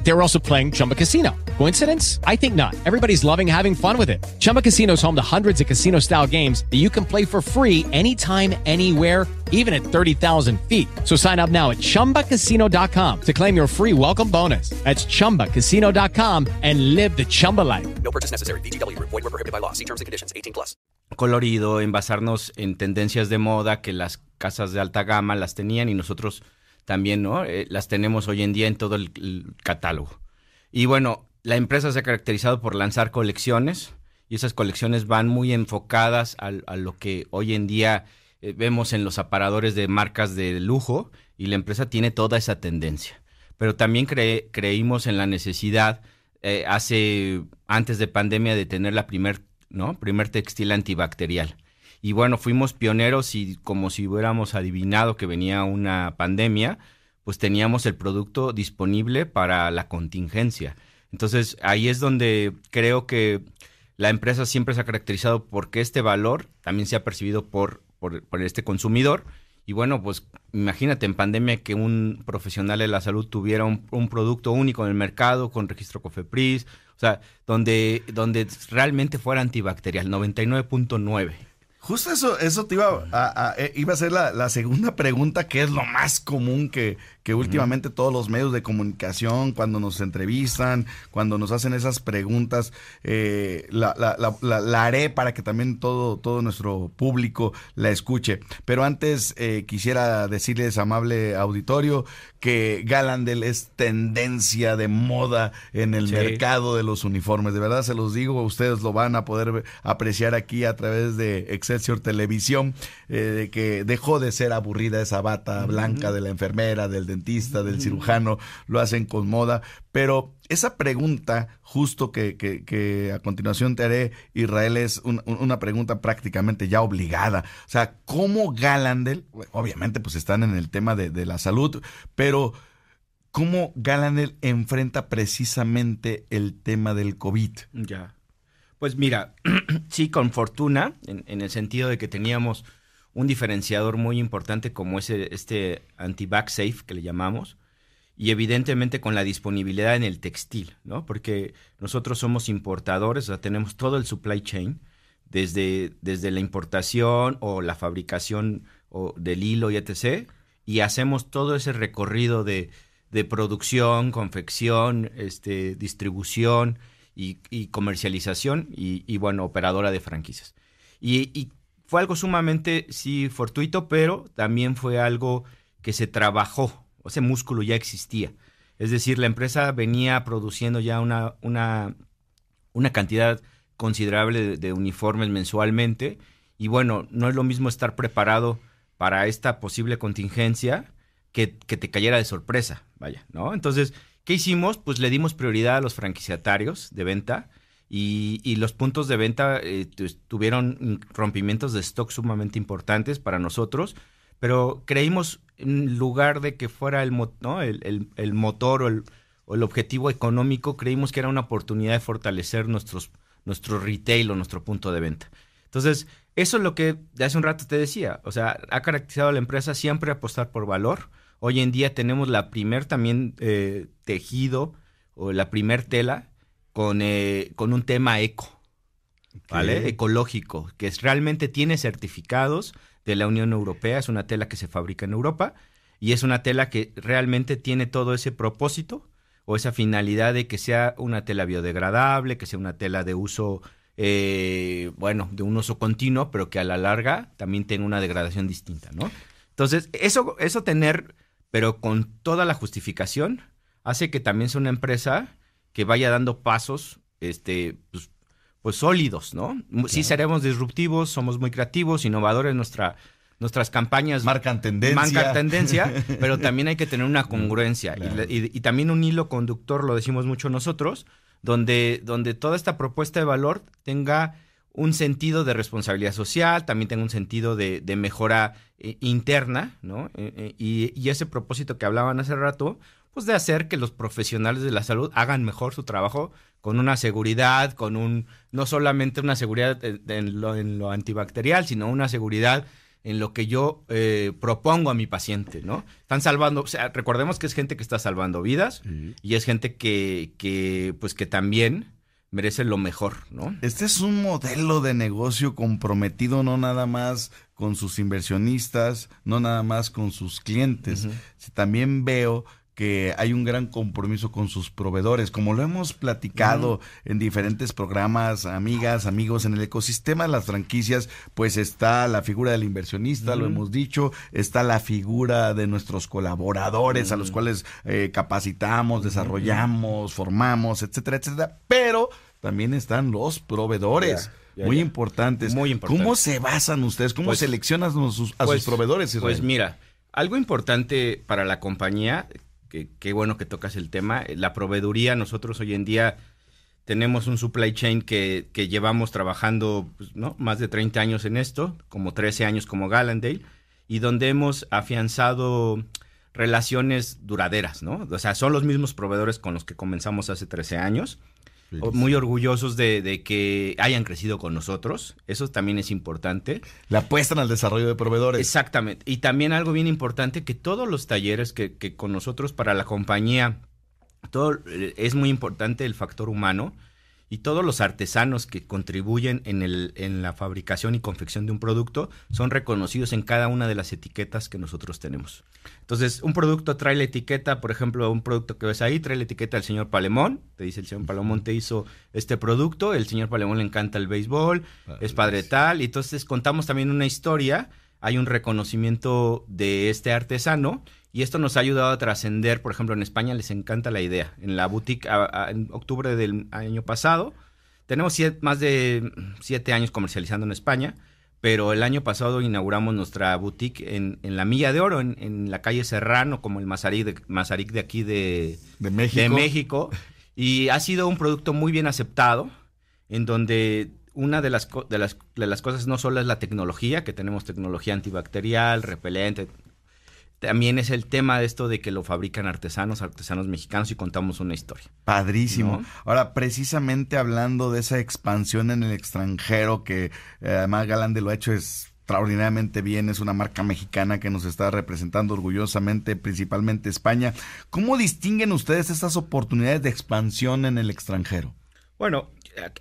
They were also playing Chumba Casino. Coincidence? I think not. Everybody's loving having fun with it. Chumba Casino is home to hundreds of casino style games that you can play for free anytime, anywhere, even at 30,000 feet. So sign up now at chumbacasino.com to claim your free welcome bonus. That's chumbacasino.com and live the Chumba life. No purchase necessary. DTW, void, were prohibited by law. See terms and conditions 18 plus. Colorido, en basarnos en tendencias de moda que las casas de alta gama las tenían y nosotros también, ¿no? Eh, las tenemos hoy en día en todo el, catálogo. Y bueno, la empresa se ha caracterizado por lanzar colecciones y esas colecciones van muy enfocadas a, lo que hoy en día eh, vemos en los aparadores de marcas de lujo y la empresa tiene toda esa tendencia. Pero también creímos en la necesidad eh, hace antes de pandemia de tener la primer, ¿no? primer textil antibacterial. Y bueno, fuimos pioneros y como si hubiéramos adivinado que venía una pandemia, pues teníamos el producto disponible para la contingencia. Entonces ahí es donde creo que la empresa siempre se ha caracterizado porque este valor también se ha percibido por, por, este consumidor. Y bueno, pues imagínate en pandemia que un profesional de la salud tuviera un, un, producto único en el mercado con registro COFEPRIS, o sea, donde, donde realmente fuera antibacterial, 99.9. Justo eso, eso te iba a, eh, iba a ser la, la, segunda pregunta, que es lo más común que, que últimamente todos los medios de comunicación, cuando nos entrevistan, cuando nos hacen esas preguntas, eh, la, la, haré para que también todo, todo nuestro público la escuche. Pero antes eh, quisiera decirles, amable auditorio, que Galandel es tendencia de moda en el mercado de los uniformes. De verdad se los digo, ustedes lo van a poder apreciar aquí a través de Excelsior Televisión, eh, que dejó de ser aburrida esa bata blanca de la enfermera, del dentista, del cirujano, lo hacen con moda. Pero esa pregunta, justo que, que, a continuación te haré, Israel, es una pregunta prácticamente ya obligada. O sea, ¿cómo Galandel, obviamente pues están en el tema de, de la salud, pero ¿cómo Galandel enfrenta precisamente el tema del COVID? Ya. Pues mira, sí, con fortuna, en, el sentido de que teníamos un diferenciador muy importante como ese, este anti-back safe que le llamamos, y evidentemente con la disponibilidad en el textil, ¿no? Porque nosotros somos importadores, o sea, tenemos todo el supply chain, desde, desde la importación o la fabricación o del hilo y etc., y hacemos todo ese recorrido de, de producción, confección, este, distribución, y, comercialización y, bueno, operadora de franquicias. Y, fue algo sumamente, sí, fortuito, pero también fue algo que se trabajó, ese músculo ya existía. Es decir, la empresa venía produciendo ya una, una, una cantidad considerable de, uniformes mensualmente y bueno, no es lo mismo estar preparado para esta posible contingencia que, que te cayera de sorpresa, vaya, ¿no? Entonces, ¿Qué hicimos? Pues le dimos prioridad a los franquiciatarios de venta y, los puntos de venta eh, tuvieron rompimientos de stock sumamente importantes para nosotros, pero creímos en lugar de que fuera el, ¿no? el, motor o el, o el, objetivo económico, creímos que era una oportunidad de fortalecer nuestros, nuestro retail o nuestro punto de venta. Entonces, eso es lo que hace un rato te decía, o sea, ha caracterizado a la empresa siempre apostar por valor, Hoy en día tenemos la primer también eh, tejido o la primer tela con, eh, con un tema eco, ¿vale? Ecológico, que realmente tiene certificados de la Unión Europea, es una tela que se fabrica en Europa y es una tela que realmente tiene todo ese propósito o esa finalidad de que sea una tela biodegradable, que sea una tela de uso, eh, bueno, de un uso continuo, pero que a la larga también tenga una degradación distinta, ¿no? Entonces, eso, eso tener, pero con toda la justificación, hace que también sea una empresa que vaya dando pasos, este, pues, pues sólidos, ¿no? Sí seremos disruptivos, somos muy creativos, innovadores, nuestra nuestras campañas marcan tendencia. Marcan tendencia, pero también hay que tener una congruencia y, también un hilo conductor, lo decimos mucho nosotros, donde, donde toda esta propuesta de valor tenga un sentido de responsabilidad social, también tenga un sentido de, mejora eh, interna, ¿no? Eh, eh, y, y, ese propósito que hablaban hace rato, pues de hacer que los profesionales de la salud hagan mejor su trabajo con una seguridad, con un, no solamente una seguridad en lo, en lo antibacterial, sino una seguridad en lo que yo eh, propongo a mi paciente, ¿no? Están salvando, o sea, recordemos que es gente que está salvando vidas y es gente que, que, pues que también merece lo mejor, ¿no? Este es un modelo de negocio comprometido no nada más con sus inversionistas, no nada más con sus clientes. También veo que hay un gran compromiso con sus proveedores, como lo hemos platicado en diferentes programas, amigas, amigos, en el ecosistema de las franquicias, pues está la figura del inversionista, lo hemos dicho, está la figura de nuestros colaboradores a los cuales eh, capacitamos, desarrollamos, formamos, etcétera, etcétera, pero también están los proveedores. muy importantes. Muy ¿Cómo se basan ustedes? ¿Cómo pues, seleccionan a sus, pues, proveedores? Pues mira, algo importante para la compañía qué bueno que tocas el tema. La proveeduría, nosotros hoy en día tenemos un supply chain que, llevamos trabajando pues, más de 30 años en esto, como 13 años como Gallandale, y donde hemos afianzado relaciones duraderas, ¿no? O sea, son los mismos proveedores con los que comenzamos hace 13 años muy orgullosos de, que hayan crecido con nosotros. Eso también es importante. Le apuestan al desarrollo de proveedores. Exactamente. Y también algo bien importante, que todos los talleres que, que con nosotros para la compañía, todo eh, es muy importante el factor humano y todos los artesanos que contribuyen en, el, en la fabricación y confección de un producto son reconocidos en cada una de las etiquetas que nosotros tenemos. Entonces, un producto trae la etiqueta, por ejemplo, un producto que ves ahí, trae la etiqueta del señor Palemón, te dice el señor Palemón te hizo este producto, el señor Palemón le encanta el béisbol, es padre tal, y entonces contamos también una historia, hay un reconocimiento de este artesano, y esto nos ha ayudado a trascender, por ejemplo, en España les encanta la idea. En la boutique, en octubre del año pasado, tenemos más de siete años comercializando en España, pero el año pasado inauguramos nuestra boutique en, la Milla de Oro, en, la calle Serrano, como el Mazarik de, de aquí de, México. de México. Y ha sido un producto muy bien aceptado, en donde una de las, de las, de las cosas no solo es la tecnología, que tenemos tecnología antibacterial, repelente, también es el tema de esto de que lo fabrican artesanos, artesanos mexicanos y contamos una historia. Padrísimo. Ahora, precisamente hablando de esa expansión en el extranjero, que eh, además Galande lo ha hecho extraordinariamente bien, es una marca mexicana que nos está representando orgullosamente, principalmente España. ¿Cómo distinguen ustedes estas oportunidades de expansión en el extranjero? Bueno,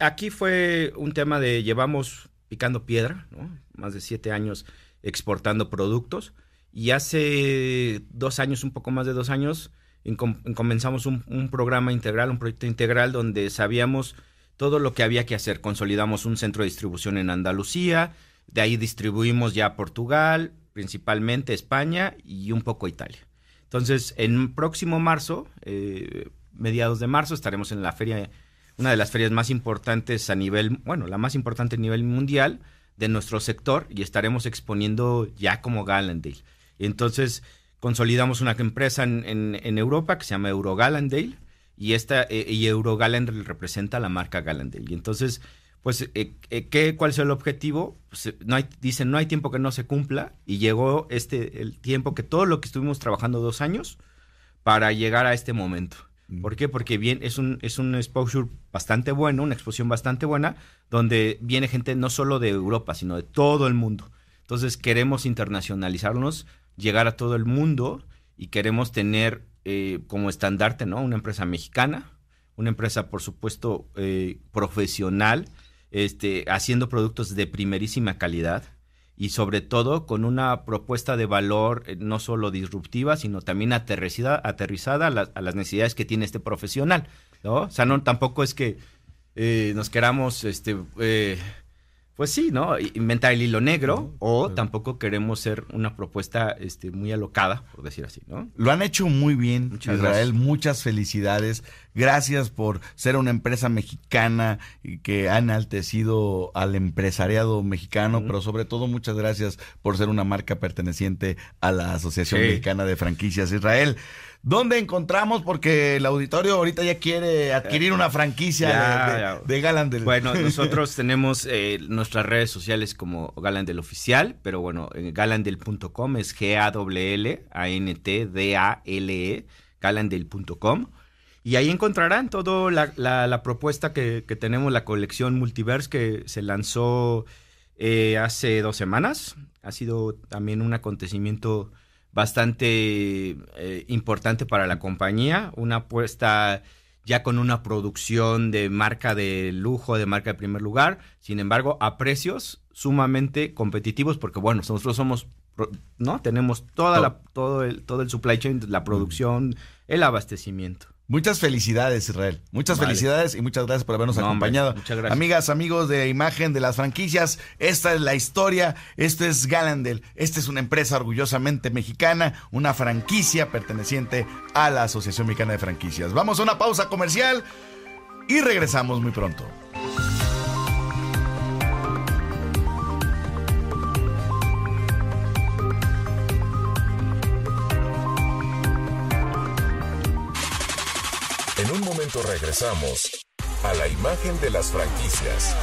aquí fue un tema de llevamos picando piedra, ¿no? Más de siete años exportando productos y hace dos años, un poco más de dos años, comenzamos un, programa integral, un proyecto integral donde sabíamos todo lo que había que hacer. Consolidamos un centro de distribución en Andalucía, de ahí distribuimos ya a Portugal, principalmente España y un poco Italia. Entonces, en próximo marzo, eh, mediados de marzo, estaremos en la feria, una de las ferias más importantes a nivel, bueno, la más importante a nivel mundial de nuestro sector y estaremos exponiendo ya como Gallandale. Entonces consolidamos una empresa en, Europa que se llama Eurogalandale y esta eh, y Eurogalandale representa la marca Galandale. Y entonces, pues, eh, eh, ¿qué, ¿cuál es el objetivo? Pues, no hay, dicen, no hay tiempo que no se cumpla y llegó este el tiempo que todo lo que estuvimos trabajando dos años para llegar a este momento. Mm. ¿Por qué? Porque bien, es un, es un exposure bastante bueno, una exposición bastante buena, donde viene gente no solo de Europa, sino de todo el mundo. Entonces queremos internacionalizarnos llegar a todo el mundo y queremos tener eh, como estandarte, ¿no? Una empresa mexicana, una empresa, por supuesto, eh, profesional, este, haciendo productos de primerísima calidad y sobre todo con una propuesta de valor eh, no solo disruptiva, sino también aterrizada, aterrizada a, a, las necesidades que tiene este profesional, ¿no? O sea, no, tampoco es que nos queramos, este, pues sí, ¿no? Inventar el hilo negro o tampoco queremos ser una propuesta este, muy alocada, por decir así, ¿no? Lo han hecho muy bien, Muchas Israel. Muchas felicidades. Gracias por ser una empresa mexicana y que ha enaltecido al empresariado mexicano, pero sobre todo muchas gracias por ser una marca perteneciente a la Asociación Mexicana de Franquicias Israel. ¿Dónde encontramos? Porque el auditorio ahorita ya quiere adquirir una franquicia de, Galandel. Bueno, nosotros tenemos eh, nuestras redes sociales como Galandel Oficial, pero bueno, galandel.com es G-A-L-E-A-N-T-D-A-L-E, galandel.com. Y ahí encontrarán toda la, propuesta que, tenemos, la colección Multiverse que se lanzó eh, hace dos semanas. Ha sido también un acontecimiento bastante eh, importante para la compañía, una apuesta ya con una producción de marca de lujo, de marca de primer lugar, sin embargo, a precios sumamente competitivos, porque bueno, nosotros somos, ¿no? Tenemos toda la, todo, el, todo el supply chain, la producción, el abastecimiento. Muchas felicidades, Israel. Muchas felicidades y muchas gracias por habernos acompañado. muchas gracias. Amigas, amigos de imagen de las franquicias, esta es la historia. Este es Galandel. Esta es una empresa orgullosamente mexicana, una franquicia perteneciente a la Asociación Mexicana de Franquicias. Vamos a una pausa comercial y regresamos muy pronto. Regresamos a la imagen de las franquicias.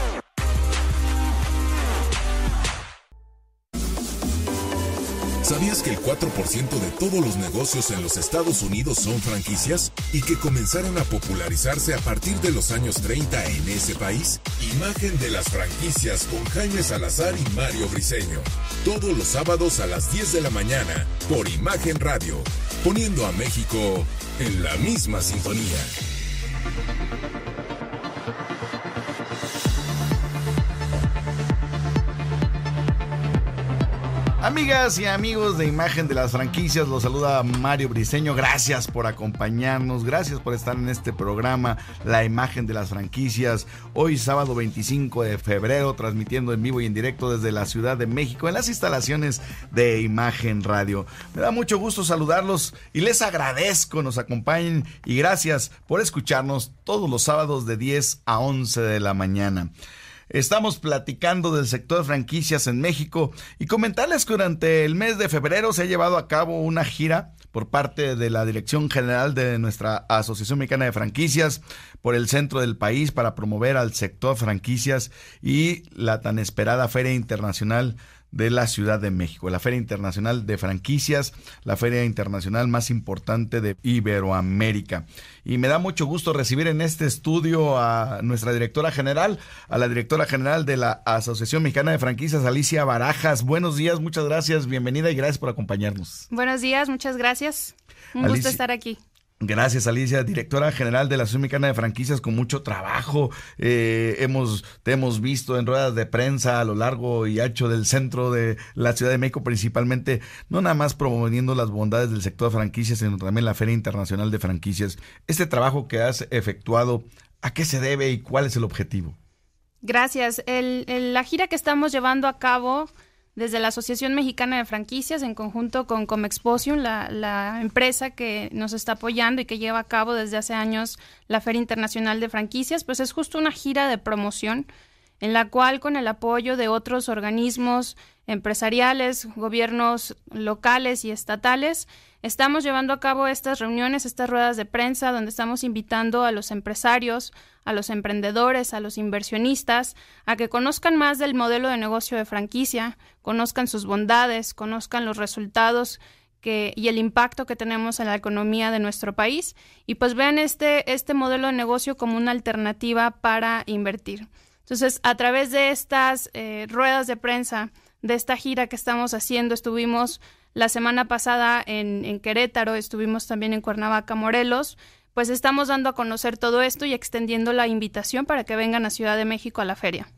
¿Sabías que el 4% de todos los negocios en los Estados Unidos son franquicias y que comenzaron a popularizarse a partir de los años 30 en ese país? Imagen de las franquicias con Jaime Salazar y Mario Briseño. Todos los sábados a las 10 de la mañana por Imagen Radio, poniendo a México en la misma sintonía. Thank you. Amigas y amigos de Imagen de las Franquicias, los saluda Mario Briseño. Gracias por acompañarnos, gracias por estar en este programa, La Imagen de las Franquicias. Hoy sábado 25 de febrero, transmitiendo en vivo y en directo desde la Ciudad de México en las instalaciones de Imagen Radio. Me da mucho gusto saludarlos y les agradezco, nos acompañen y gracias por escucharnos todos los sábados de 10 a 11 de la mañana. Estamos platicando del sector franquicias en México y comentarles que durante el mes de febrero se ha llevado a cabo una gira por parte de la Dirección General de nuestra Asociación Mexicana de Franquicias por el centro del país para promover al sector franquicias y la tan esperada Feria Internacional de la Ciudad de México, la Feria Internacional de Franquicias, la feria internacional más importante de Iberoamérica. Y me da mucho gusto recibir en este estudio a nuestra directora general, a la directora general de la Asociación Mexicana de Franquicias, Alicia Barajas. Buenos días, muchas gracias, bienvenida y gracias por acompañarnos. Buenos días, muchas gracias. Un gusto estar aquí. Gracias, Alicia, directora general de la Asociación Mexicana de Franquicias, con mucho trabajo. Eh, hemos, te hemos visto en ruedas de prensa a lo largo y ancho del centro de la Ciudad de México, principalmente, no nada más promoviendo las bondades del sector de franquicias, sino también la Feria Internacional de Franquicias. Este trabajo que has efectuado, ¿a qué se debe y cuál es el objetivo? Gracias. la gira que estamos llevando a cabo desde la Asociación Mexicana de Franquicias, en conjunto con Comexposium, la, la, empresa que nos está apoyando y que lleva a cabo desde hace años la Feria Internacional de Franquicias, pues es justo una gira de promoción en la cual con el apoyo de otros organismos empresariales, gobiernos locales y estatales, estamos llevando a cabo estas reuniones, estas ruedas de prensa, donde estamos invitando a los empresarios, a los emprendedores, a los inversionistas, a que conozcan más del modelo de negocio de franquicia, conozcan sus bondades, conozcan los resultados y el impacto que tenemos en la economía de nuestro país y pues vean este, este modelo de negocio como una alternativa para invertir. Entonces, a través de estas eh, ruedas de prensa, de esta gira que estamos haciendo, estuvimos la semana pasada en, en Querétaro, estuvimos también en Cuernavaca, Morelos, pues estamos dando a conocer todo esto y extendiendo la invitación para que vengan a Ciudad de México a la feria.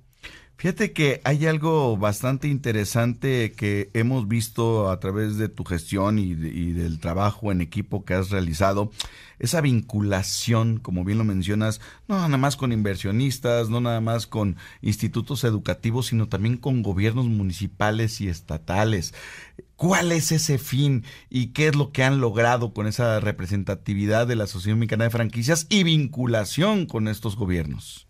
Fíjate que hay algo bastante interesante que hemos visto a través de tu gestión y, del trabajo en equipo que has realizado. Esa vinculación, como bien lo mencionas, no nada más con inversionistas, no nada más con institutos educativos, sino también con gobiernos municipales y estatales. ¿Cuál es ese fin y qué es lo que han logrado con esa representatividad de la Asociación Mexicana de Franquicias y vinculación con estos gobiernos?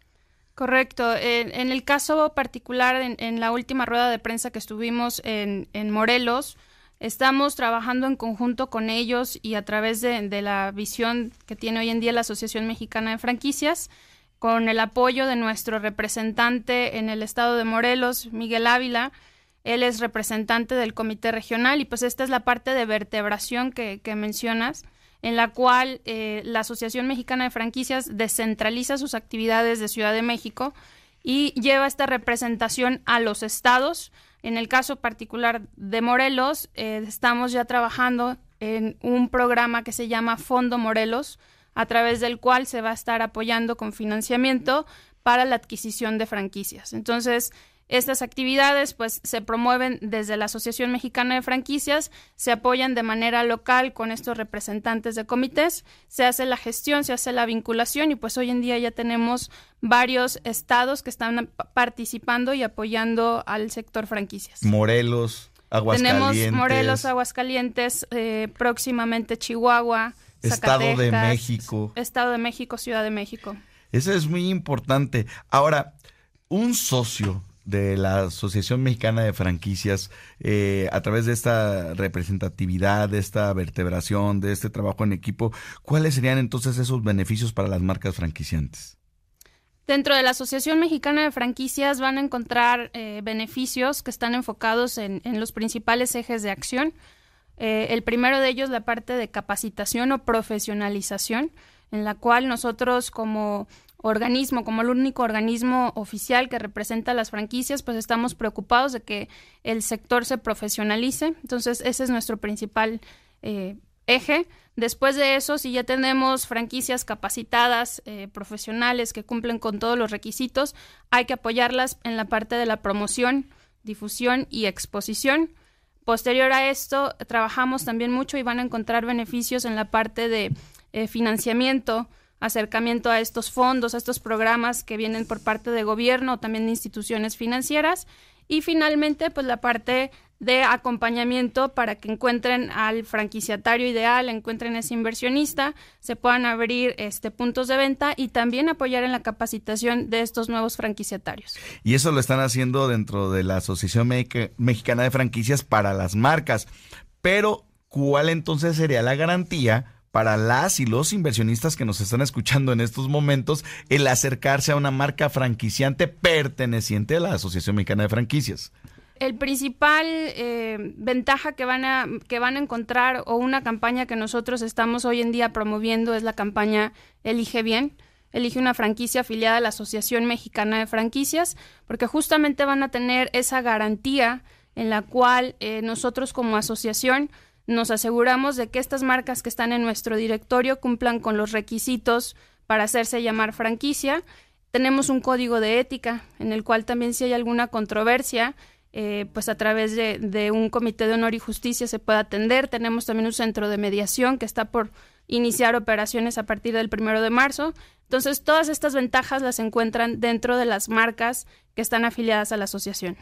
Correcto. En, el caso particular, en, la última rueda de prensa que estuvimos en, Morelos, estamos trabajando en conjunto con ellos y a través de, de, la visión que tiene hoy en día la Asociación Mexicana de Franquicias, con el apoyo de nuestro representante en el estado de Morelos, Miguel Ávila. Él es representante del comité regional y pues esta es la parte de vertebración que, que mencionas en la cual eh, la Asociación Mexicana de Franquicias descentraliza sus actividades de Ciudad de México y lleva esta representación a los estados. En el caso particular de Morelos, eh, estamos ya trabajando en un programa que se llama Fondo Morelos, a través del cual se va a estar apoyando con financiamiento para la adquisición de franquicias. Entonces, estas actividades pues se promueven desde la Asociación Mexicana de Franquicias, se apoyan de manera local con estos representantes de comités, se hace la gestión, se hace la vinculación y pues hoy en día ya tenemos varios estados que están participando y apoyando al sector franquicias. Morelos, Aguascalientes. Tenemos Morelos, Aguascalientes, eh, próximamente Chihuahua, Estado de México. Estado de México, Ciudad de México. Eso es muy importante. Ahora, un socio de la Asociación Mexicana de Franquicias eh, a través de esta representatividad, de esta vertebración, de este trabajo en equipo, ¿cuáles serían entonces esos beneficios para las marcas franquiciantes? Dentro de la Asociación Mexicana de Franquicias van a encontrar eh, beneficios que están enfocados en, los principales ejes de acción. Eh, el primero de ellos, la parte de capacitación o profesionalización, en la cual nosotros como organismo, como el único organismo oficial que representa las franquicias, pues estamos preocupados de que el sector se profesionalice. Entonces, ese es nuestro principal eh, eje. Después de eso, si ya tenemos franquicias capacitadas, eh, profesionales, que cumplen con todos los requisitos, hay que apoyarlas en la parte de la promoción, difusión y exposición. Posterior a esto, trabajamos también mucho y van a encontrar beneficios en la parte de eh, financiamiento, acercamiento a estos fondos, a estos programas que vienen por parte de gobierno o también de instituciones financieras. Y finalmente, pues la parte de acompañamiento para que encuentren al franquiciatario ideal, encuentren ese inversionista, se puedan abrir este puntos de venta y también apoyar en la capacitación de estos nuevos franquiciatarios. Y eso lo están haciendo dentro de la Asociación Mexicana de Franquicias para las marcas. Pero, ¿cuál entonces sería la garantía? Para las y los inversionistas que nos están escuchando en estos momentos el acercarse a una marca franquiciante perteneciente a la Asociación Mexicana de Franquicias? El principal eh, ventaja que van, a, que van a encontrar o una campaña que nosotros estamos hoy en día promoviendo es la campaña Elige Bien. Elige una franquicia afiliada a la Asociación Mexicana de Franquicias, porque justamente van a tener esa garantía en la cual eh, nosotros como asociación nos aseguramos de que estas marcas que están en nuestro directorio cumplan con los requisitos para hacerse llamar franquicia. Tenemos un código de ética en el cual también si hay alguna controversia, eh, pues a través de, de, un comité de honor y justicia se puede atender. Tenemos también un centro de mediación que está por iniciar operaciones a partir del primero de marzo. Entonces, todas estas ventajas las encuentran dentro de las marcas que están afiliadas a la asociación.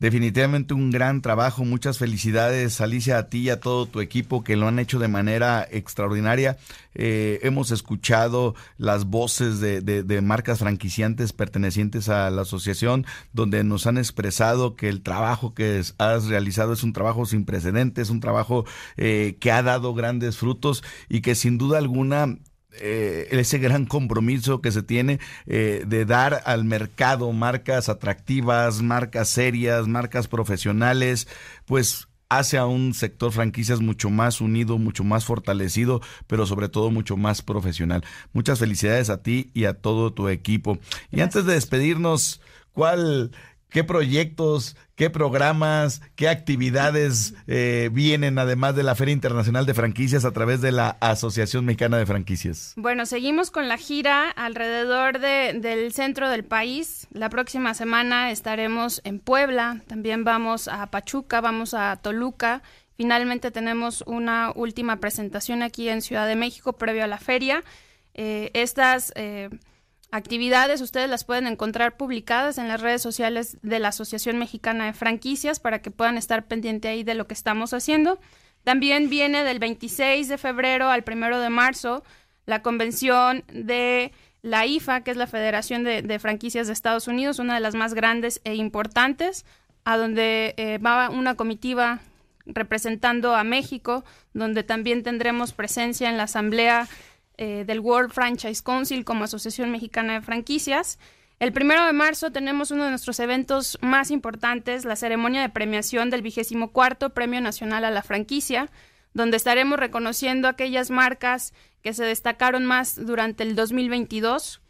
Definitivamente un gran trabajo, muchas felicidades Alicia a ti y a todo tu equipo que lo han hecho de manera extraordinaria. Eh, hemos escuchado las voces de, de, marcas franquiciantes pertenecientes a la asociación donde nos han expresado que el trabajo que has realizado es un trabajo sin precedentes, un trabajo eh, que ha dado grandes frutos y que sin duda alguna eh, ese gran compromiso que se tiene eh, de dar al mercado marcas atractivas, marcas serias, marcas profesionales, pues hace a un sector franquicias mucho más unido, mucho más fortalecido, pero sobre todo mucho más profesional. Muchas felicidades a ti y a todo tu equipo. Y antes de despedirnos, ¿cuál qué proyectos, qué programas, qué actividades eh, vienen además de la Feria Internacional de Franquicias a través de la Asociación Mexicana de Franquicias. Bueno, seguimos con la gira alrededor del centro del país. La próxima semana estaremos en Puebla, también vamos a Pachuca, vamos a Toluca. Finalmente tenemos una última presentación aquí en Ciudad de México previo a la feria. Eh, estas eh, actividades ustedes las pueden encontrar publicadas en las redes sociales de la Asociación Mexicana de Franquicias para que puedan estar pendiente ahí de lo que estamos haciendo. También viene del 26 de febrero al 1 de marzo la convención de la IFA, que es la Federación de, Franquicias de Estados Unidos, una de las más grandes e importantes, a donde eh, va una comitiva representando a México, donde también tendremos presencia en la Asamblea eh, del World Franchise Council como Asociación Mexicana de Franquicias. El primero de marzo tenemos uno de nuestros eventos más importantes, la ceremonia de premiación del vigésimo cuarto Premio Nacional a la Franquicia, donde estaremos reconociendo aquellas marcas que se destacaron más durante el 2022.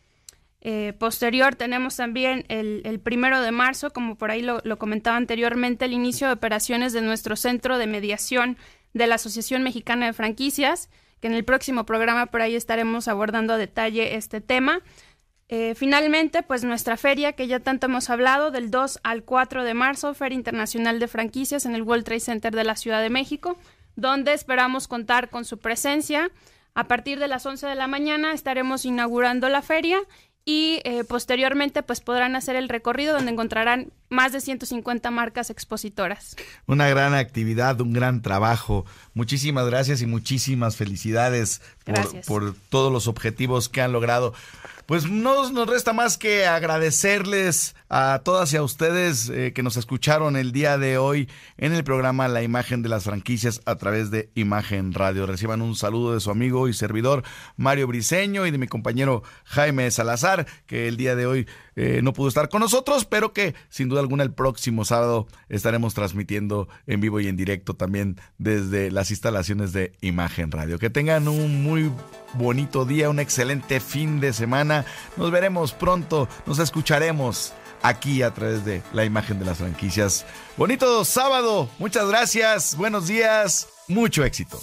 Eh, posterior tenemos también el, primero de marzo, como por ahí lo, lo comentaba anteriormente, el inicio de operaciones de nuestro centro de mediación de la Asociación Mexicana de Franquicias, en el próximo programa por ahí estaremos abordando a detalle este tema. Eh, finalmente, pues nuestra feria, que ya tanto hemos hablado, del 2 al 4 de marzo, Feria Internacional de Franquicias en el World Trade Center de la Ciudad de México, donde esperamos contar con su presencia. A partir de las 11 de la mañana estaremos inaugurando la feria y eh, posteriormente pues podrán hacer el recorrido donde encontrarán más de 150 marcas expositoras. Una gran actividad, un gran trabajo. Muchísimas gracias y muchísimas felicidades por, por todos los objetivos que han logrado. Pues no nos resta más que agradecerles a todas y a ustedes eh, que nos escucharon el día de hoy en el programa La Imagen de las Franquicias a través de Imagen Radio. Reciban un saludo de su amigo y servidor Mario Briceño y de mi compañero Jaime Salazar, que el día de hoy eh, no pudo estar con nosotros, pero que sin duda alguna el próximo sábado estaremos transmitiendo en vivo y en directo también desde las instalaciones de Imagen Radio. Que tengan un muy bonito día, un excelente fin de semana. Nos veremos pronto, nos escucharemos aquí a través de la imagen de las franquicias. Bonito sábado, muchas gracias, buenos días, mucho éxito.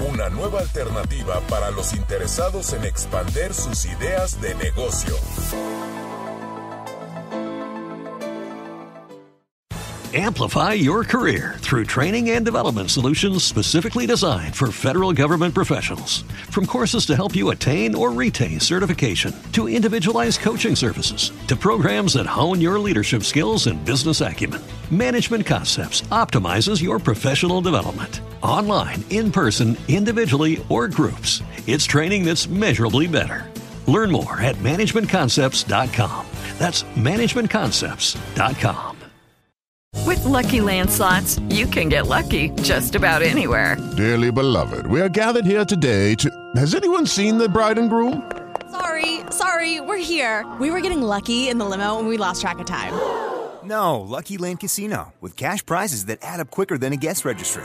Una nueva alternativa para los interesados en expander sus ideas de negocio. Amplify your career through training and development solutions specifically designed for federal government professionals. From courses to help you attain or retain certification, to individualized coaching services, to programs that hone your leadership skills and business acumen, Management Concepts optimizes your professional development. Online, in person, individually, or groups, it's training that's measurably better. Learn more at managementconcepts.com. That's managementconcepts.com. With lucky landslots, you can get lucky just about anywhere. Dearly beloved, we are gathered here today to. Has anyone seen the bride and groom? Sorry, sorry, we're here. We were getting lucky in the limo and we lost track of time. No, Lucky Land Casino, with cash prizes that add up quicker than a guest registry.